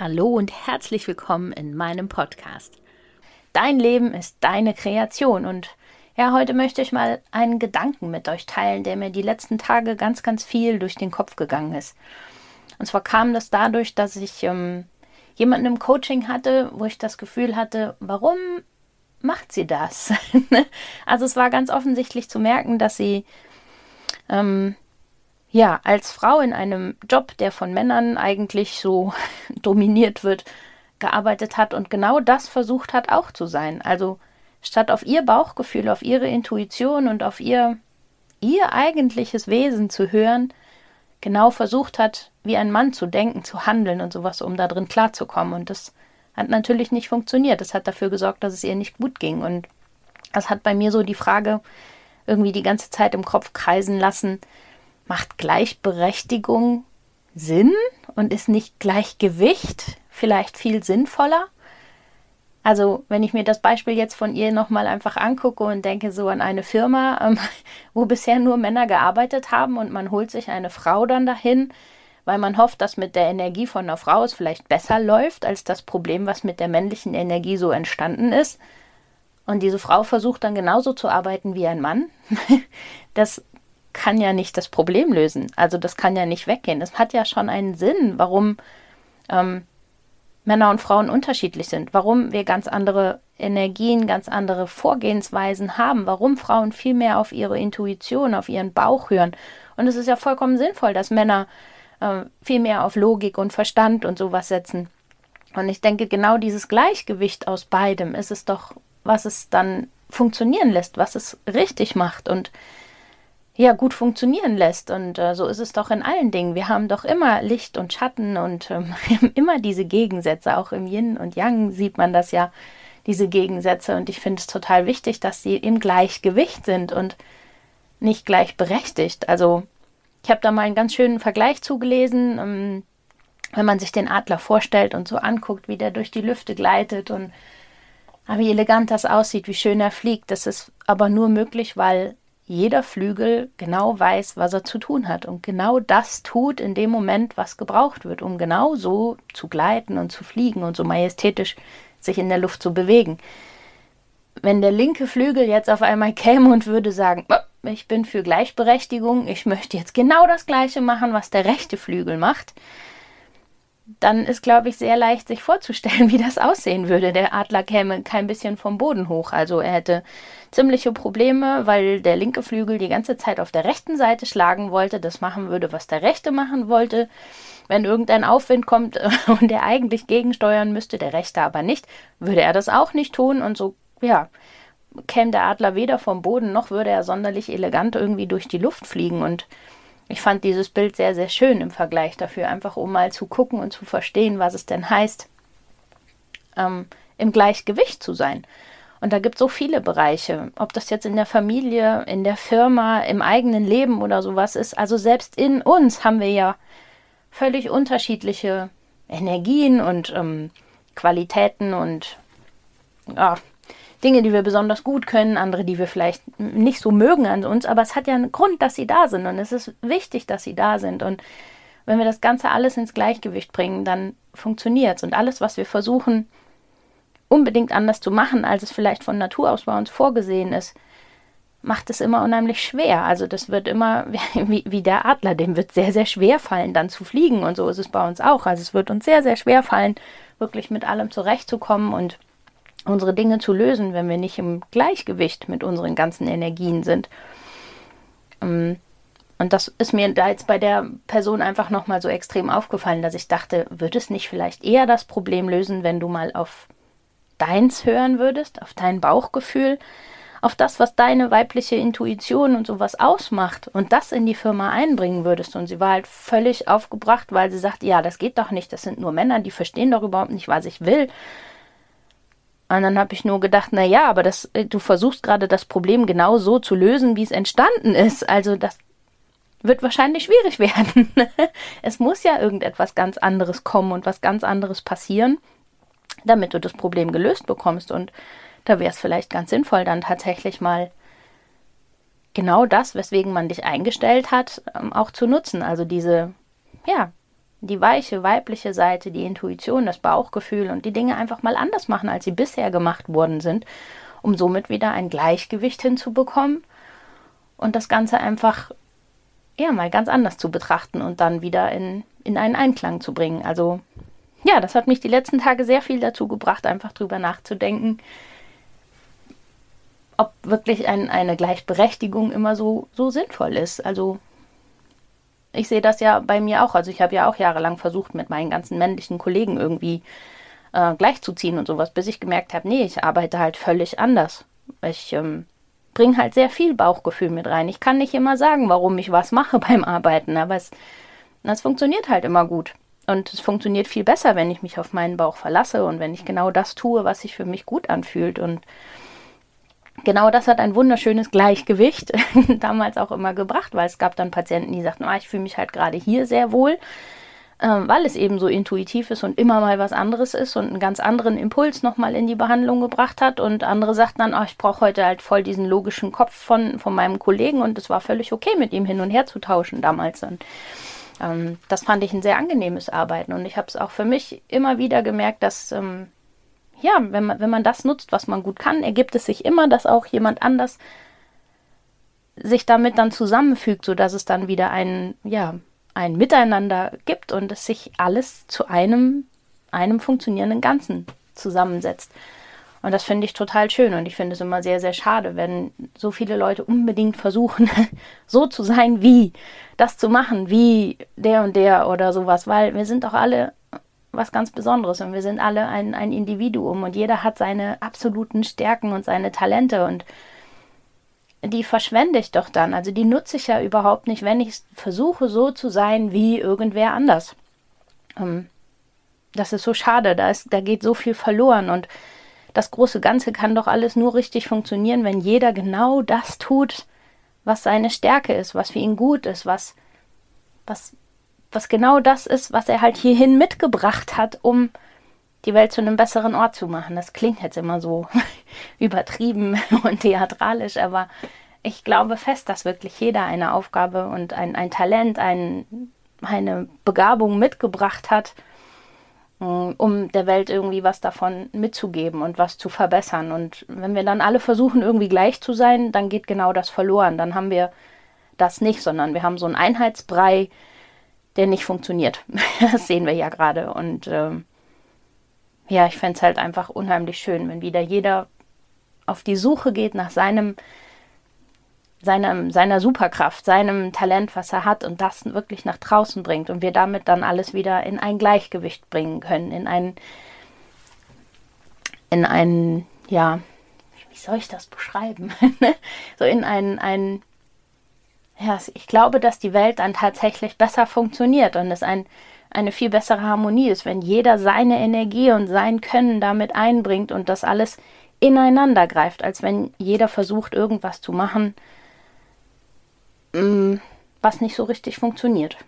Hallo und herzlich willkommen in meinem Podcast. Dein Leben ist deine Kreation und ja, heute möchte ich mal einen Gedanken mit euch teilen, der mir die letzten Tage ganz, ganz viel durch den Kopf gegangen ist. Und zwar kam das dadurch, dass ich ähm, jemanden im Coaching hatte, wo ich das Gefühl hatte, warum macht sie das? also es war ganz offensichtlich zu merken, dass sie ähm, ja, als Frau in einem Job, der von Männern eigentlich so dominiert wird, gearbeitet hat und genau das versucht hat auch zu sein. Also statt auf ihr Bauchgefühl, auf ihre Intuition und auf ihr ihr eigentliches Wesen zu hören, genau versucht hat, wie ein Mann zu denken, zu handeln und sowas, um da drin klarzukommen. Und das hat natürlich nicht funktioniert. Das hat dafür gesorgt, dass es ihr nicht gut ging. Und das hat bei mir so die Frage irgendwie die ganze Zeit im Kopf kreisen lassen, Macht Gleichberechtigung Sinn und ist nicht Gleichgewicht vielleicht viel sinnvoller? Also, wenn ich mir das Beispiel jetzt von ihr nochmal einfach angucke und denke so an eine Firma, ähm, wo bisher nur Männer gearbeitet haben und man holt sich eine Frau dann dahin, weil man hofft, dass mit der Energie von einer Frau es vielleicht besser läuft als das Problem, was mit der männlichen Energie so entstanden ist. Und diese Frau versucht dann genauso zu arbeiten wie ein Mann. Das kann ja nicht das Problem lösen. Also das kann ja nicht weggehen. Es hat ja schon einen Sinn, warum ähm, Männer und Frauen unterschiedlich sind, warum wir ganz andere Energien, ganz andere Vorgehensweisen haben, warum Frauen viel mehr auf ihre Intuition, auf ihren Bauch hören. Und es ist ja vollkommen sinnvoll, dass Männer äh, viel mehr auf Logik und Verstand und sowas setzen. Und ich denke, genau dieses Gleichgewicht aus beidem ist es doch, was es dann funktionieren lässt, was es richtig macht. Und ja gut funktionieren lässt. Und äh, so ist es doch in allen Dingen. Wir haben doch immer Licht und Schatten und ähm, immer diese Gegensätze. Auch im Yin und Yang sieht man das ja, diese Gegensätze. Und ich finde es total wichtig, dass sie im Gleichgewicht sind und nicht gleichberechtigt. Also ich habe da mal einen ganz schönen Vergleich zugelesen. Ähm, wenn man sich den Adler vorstellt und so anguckt, wie der durch die Lüfte gleitet und ah, wie elegant das aussieht, wie schön er fliegt. Das ist aber nur möglich, weil jeder Flügel genau weiß, was er zu tun hat und genau das tut in dem Moment, was gebraucht wird, um genau so zu gleiten und zu fliegen und so majestätisch sich in der Luft zu bewegen. Wenn der linke Flügel jetzt auf einmal käme und würde sagen, oh, ich bin für Gleichberechtigung, ich möchte jetzt genau das gleiche machen, was der rechte Flügel macht, dann ist, glaube ich, sehr leicht sich vorzustellen, wie das aussehen würde. Der Adler käme kein bisschen vom Boden hoch. Also er hätte ziemliche Probleme, weil der linke Flügel die ganze Zeit auf der rechten Seite schlagen wollte, das machen würde, was der rechte machen wollte. Wenn irgendein Aufwind kommt und er eigentlich gegensteuern müsste, der rechte aber nicht, würde er das auch nicht tun und so, ja, käme der Adler weder vom Boden noch würde er sonderlich elegant irgendwie durch die Luft fliegen und ich fand dieses Bild sehr, sehr schön im Vergleich dafür, einfach um mal zu gucken und zu verstehen, was es denn heißt, ähm, im Gleichgewicht zu sein. Und da gibt es so viele Bereiche, ob das jetzt in der Familie, in der Firma, im eigenen Leben oder sowas ist. Also selbst in uns haben wir ja völlig unterschiedliche Energien und ähm, Qualitäten und ja, Dinge, die wir besonders gut können, andere, die wir vielleicht nicht so mögen an uns, aber es hat ja einen Grund, dass sie da sind und es ist wichtig, dass sie da sind und wenn wir das Ganze alles ins Gleichgewicht bringen, dann funktioniert es und alles, was wir versuchen, unbedingt anders zu machen, als es vielleicht von Natur aus bei uns vorgesehen ist, macht es immer unheimlich schwer. Also das wird immer wie, wie der Adler, dem wird sehr, sehr schwer fallen, dann zu fliegen und so ist es bei uns auch. Also es wird uns sehr, sehr schwer fallen, wirklich mit allem zurechtzukommen und unsere Dinge zu lösen, wenn wir nicht im Gleichgewicht mit unseren ganzen Energien sind. Ähm, und das ist mir da jetzt bei der Person einfach nochmal so extrem aufgefallen, dass ich dachte, würde es nicht vielleicht eher das Problem lösen, wenn du mal auf deins hören würdest, auf dein Bauchgefühl, auf das, was deine weibliche Intuition und sowas ausmacht und das in die Firma einbringen würdest. Und sie war halt völlig aufgebracht, weil sie sagt, ja, das geht doch nicht, das sind nur Männer, die verstehen doch überhaupt nicht, was ich will. Und dann habe ich nur gedacht, na ja, aber das, äh, du versuchst gerade das Problem genau so zu lösen, wie es entstanden ist. Also das wird wahrscheinlich schwierig werden. es muss ja irgendetwas ganz anderes kommen und was ganz anderes passieren, damit du das Problem gelöst bekommst. Und da wäre es vielleicht ganz sinnvoll, dann tatsächlich mal genau das, weswegen man dich eingestellt hat, ähm, auch zu nutzen. Also diese, ja, die weiche weibliche Seite, die Intuition, das Bauchgefühl und die Dinge einfach mal anders machen, als sie bisher gemacht worden sind, um somit wieder ein Gleichgewicht hinzubekommen und das Ganze einfach ja mal ganz anders zu betrachten und dann wieder in, in einen Einklang zu bringen. Also ja, das hat mich die letzten Tage sehr viel dazu gebracht, einfach drüber nachzudenken, ob wirklich ein, eine Gleichberechtigung immer so, so sinnvoll ist. Also ich sehe das ja bei mir auch. Also ich habe ja auch jahrelang versucht, mit meinen ganzen männlichen Kollegen irgendwie äh, gleichzuziehen und sowas, bis ich gemerkt habe, nee, ich arbeite halt völlig anders. Ich ähm, bringe halt sehr viel Bauchgefühl mit rein. Ich kann nicht immer sagen, warum ich was mache beim Arbeiten, aber es, es funktioniert halt immer gut. Und es funktioniert viel besser, wenn ich mich auf meinen Bauch verlasse und wenn ich genau das tue, was sich für mich gut anfühlt. Und genau das hat ein wunderschönes Gleichgewicht damals auch immer gebracht, weil es gab dann Patienten, die sagten, ah, ich fühle mich halt gerade hier sehr wohl, ähm, weil es eben so intuitiv ist und immer mal was anderes ist und einen ganz anderen Impuls nochmal in die Behandlung gebracht hat. Und andere sagten dann, ah, ich brauche heute halt voll diesen logischen Kopf von, von meinem Kollegen und es war völlig okay, mit ihm hin und her zu tauschen damals. Und ähm, das fand ich ein sehr angenehmes Arbeiten und ich habe es auch für mich immer wieder gemerkt, dass ähm, ja, wenn man, wenn man das nutzt, was man gut kann, ergibt es sich immer, dass auch jemand anders sich damit dann zusammenfügt, sodass es dann wieder ein, ja, ein Miteinander gibt und es sich alles zu einem, einem funktionierenden Ganzen zusammensetzt. Und das finde ich total schön und ich finde es immer sehr, sehr schade, wenn so viele Leute unbedingt versuchen, so zu sein wie, das zu machen wie der und der oder sowas, weil wir sind doch alle was ganz Besonderes und wir sind alle ein, ein Individuum und jeder hat seine absoluten Stärken und seine Talente und die verschwende ich doch dann. Also die nutze ich ja überhaupt nicht, wenn ich versuche so zu sein wie irgendwer anders. Ähm, das ist so schade, da, ist, da geht so viel verloren und das große Ganze kann doch alles nur richtig funktionieren, wenn jeder genau das tut, was seine Stärke ist, was für ihn gut ist, was, was was genau das ist, was er halt hierhin mitgebracht hat, um die Welt zu einem besseren Ort zu machen. Das klingt jetzt immer so übertrieben und theatralisch, aber ich glaube fest, dass wirklich jeder eine Aufgabe und ein, ein Talent, ein, eine Begabung mitgebracht hat, äh, um der Welt irgendwie was davon mitzugeben und was zu verbessern. Und wenn wir dann alle versuchen, irgendwie gleich zu sein, dann geht genau das verloren. Dann haben wir das nicht, sondern wir haben so einen Einheitsbrei, der nicht funktioniert. das sehen wir ja gerade. Und ähm, ja, ich fände es halt einfach unheimlich schön, wenn wieder jeder auf die Suche geht nach seinem, seinem, seiner Superkraft, seinem Talent, was er hat und das wirklich nach draußen bringt und wir damit dann alles wieder in ein Gleichgewicht bringen können, in ein, in ein, ja, wie soll ich das beschreiben? so in ein, ein ja, ich glaube, dass die Welt dann tatsächlich besser funktioniert und es ein, eine viel bessere Harmonie ist, wenn jeder seine Energie und sein Können damit einbringt und das alles ineinander greift, als wenn jeder versucht, irgendwas zu machen, mm, was nicht so richtig funktioniert.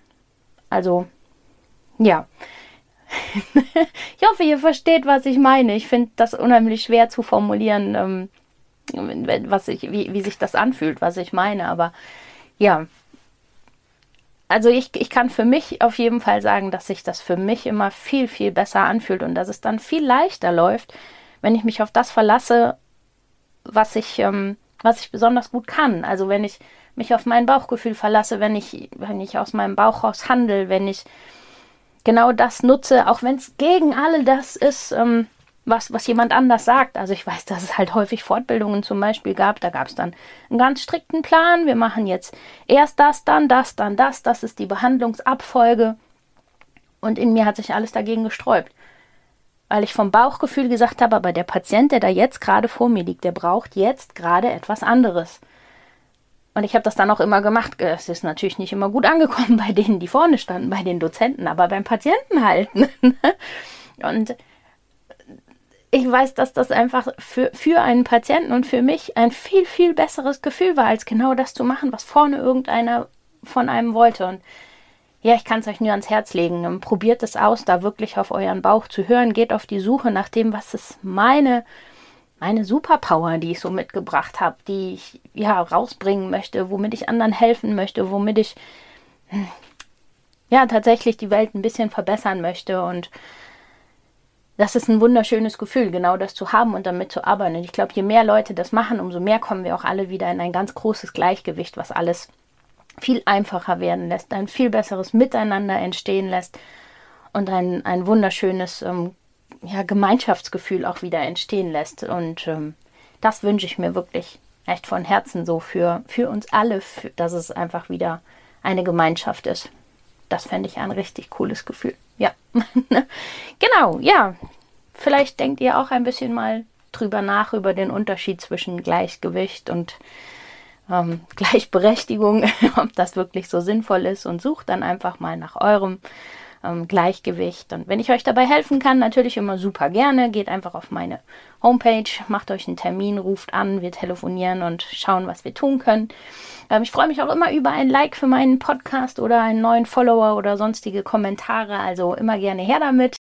Also, ja. ich hoffe, ihr versteht, was ich meine. Ich finde das unheimlich schwer zu formulieren, ähm, was ich, wie, wie sich das anfühlt, was ich meine. Aber ja, also ich, ich kann für mich auf jeden Fall sagen, dass sich das für mich immer viel, viel besser anfühlt und dass es dann viel leichter läuft, wenn ich mich auf das verlasse, was ich, ähm, was ich besonders gut kann. Also wenn ich mich auf mein Bauchgefühl verlasse, wenn ich, wenn ich aus meinem Bauch raus handle, wenn ich genau das nutze, auch wenn es gegen all das ist, ähm, was, was jemand anders sagt. Also ich weiß, dass es halt häufig Fortbildungen zum Beispiel gab. Da gab es dann einen ganz strikten Plan. Wir machen jetzt erst das, dann das, dann das. Das ist die Behandlungsabfolge. Und in mir hat sich alles dagegen gesträubt. weil ich vom Bauchgefühl gesagt habe, aber der Patient, der da jetzt gerade vor mir liegt, der braucht jetzt gerade etwas anderes. Und ich habe das dann auch immer gemacht. Es ist natürlich nicht immer gut angekommen bei denen, die vorne standen, bei den Dozenten, aber beim Patienten halt. Ne? und ich weiß, dass das einfach für, für einen Patienten und für mich ein viel, viel besseres Gefühl war, als genau das zu machen, was vorne irgendeiner von einem wollte. Und ja, ich kann es euch nur ans Herz legen. Probiert es aus, da wirklich auf euren Bauch zu hören. Geht auf die Suche nach dem, was ist meine meine Superpower, die ich so mitgebracht habe, die ich ja rausbringen möchte, womit ich anderen helfen möchte, womit ich hm, ja tatsächlich die Welt ein bisschen verbessern möchte und das ist ein wunderschönes Gefühl, genau das zu haben und damit zu arbeiten. Und ich glaube, je mehr Leute das machen, umso mehr kommen wir auch alle wieder in ein ganz großes Gleichgewicht, was alles viel einfacher werden lässt, ein viel besseres Miteinander entstehen lässt und ein, ein wunderschönes ähm, ja, Gemeinschaftsgefühl auch wieder entstehen lässt. Und ähm, das wünsche ich mir wirklich echt von Herzen so für, für uns alle, für, dass es einfach wieder eine Gemeinschaft ist. Das fände ich ein richtig cooles Gefühl. Ja, genau, ja. Vielleicht denkt ihr auch ein bisschen mal drüber nach, über den Unterschied zwischen Gleichgewicht und ähm, Gleichberechtigung, ob das wirklich so sinnvoll ist und sucht dann einfach mal nach eurem ähm, Gleichgewicht. Und wenn ich euch dabei helfen kann, natürlich immer super gerne. Geht einfach auf meine Homepage, macht euch einen Termin, ruft an, wir telefonieren und schauen, was wir tun können. Ähm, ich freue mich auch immer über ein Like für meinen Podcast oder einen neuen Follower oder sonstige Kommentare. Also immer gerne her damit.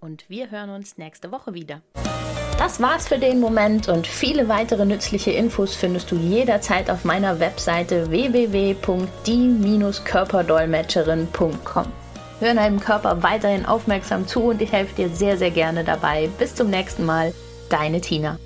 Und wir hören uns nächste Woche wieder. Das war's für den Moment und viele weitere nützliche Infos findest du jederzeit auf meiner Webseite www.die-körperdolmetscherin.com. Hör deinem Körper weiterhin aufmerksam zu und ich helfe dir sehr, sehr gerne dabei. Bis zum nächsten Mal, deine Tina.